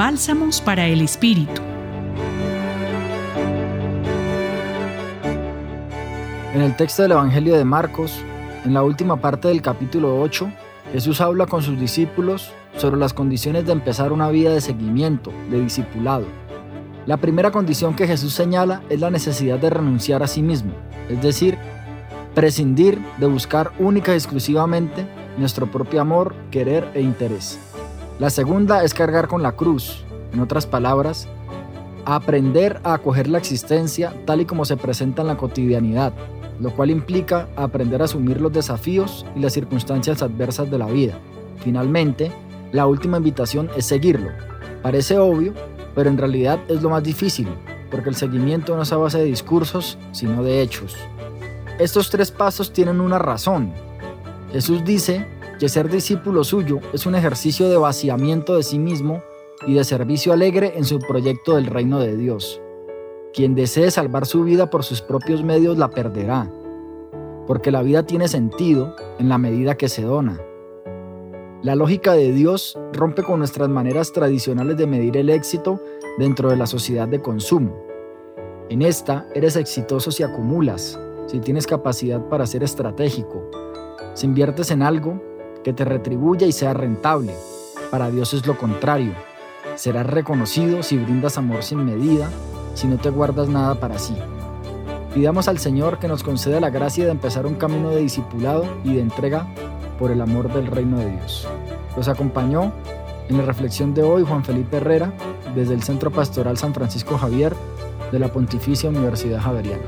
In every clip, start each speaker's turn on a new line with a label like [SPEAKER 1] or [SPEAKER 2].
[SPEAKER 1] Bálsamos para el Espíritu.
[SPEAKER 2] En el texto del Evangelio de Marcos, en la última parte del capítulo 8, Jesús habla con sus discípulos sobre las condiciones de empezar una vida de seguimiento, de discipulado. La primera condición que Jesús señala es la necesidad de renunciar a sí mismo, es decir, prescindir de buscar única y exclusivamente nuestro propio amor, querer e interés. La segunda es cargar con la cruz, en otras palabras, aprender a acoger la existencia tal y como se presenta en la cotidianidad, lo cual implica aprender a asumir los desafíos y las circunstancias adversas de la vida. Finalmente, la última invitación es seguirlo. Parece obvio, pero en realidad es lo más difícil, porque el seguimiento no es a base de discursos, sino de hechos. Estos tres pasos tienen una razón. Jesús dice que ser discípulo suyo es un ejercicio de vaciamiento de sí mismo y de servicio alegre en su proyecto del reino de Dios. Quien desee salvar su vida por sus propios medios la perderá, porque la vida tiene sentido en la medida que se dona. La lógica de Dios rompe con nuestras maneras tradicionales de medir el éxito dentro de la sociedad de consumo. En esta eres exitoso si acumulas, si tienes capacidad para ser estratégico, si inviertes en algo que te retribuya y sea rentable. Para Dios es lo contrario. Serás reconocido si brindas amor sin medida, si no te guardas nada para sí. Pidamos al Señor que nos conceda la gracia de empezar un camino de discipulado y de entrega por el amor del reino de Dios. Los acompañó en la reflexión de hoy Juan Felipe Herrera desde el Centro Pastoral San Francisco Javier de la Pontificia Universidad Javeriana.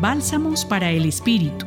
[SPEAKER 1] Bálsamos para el Espíritu.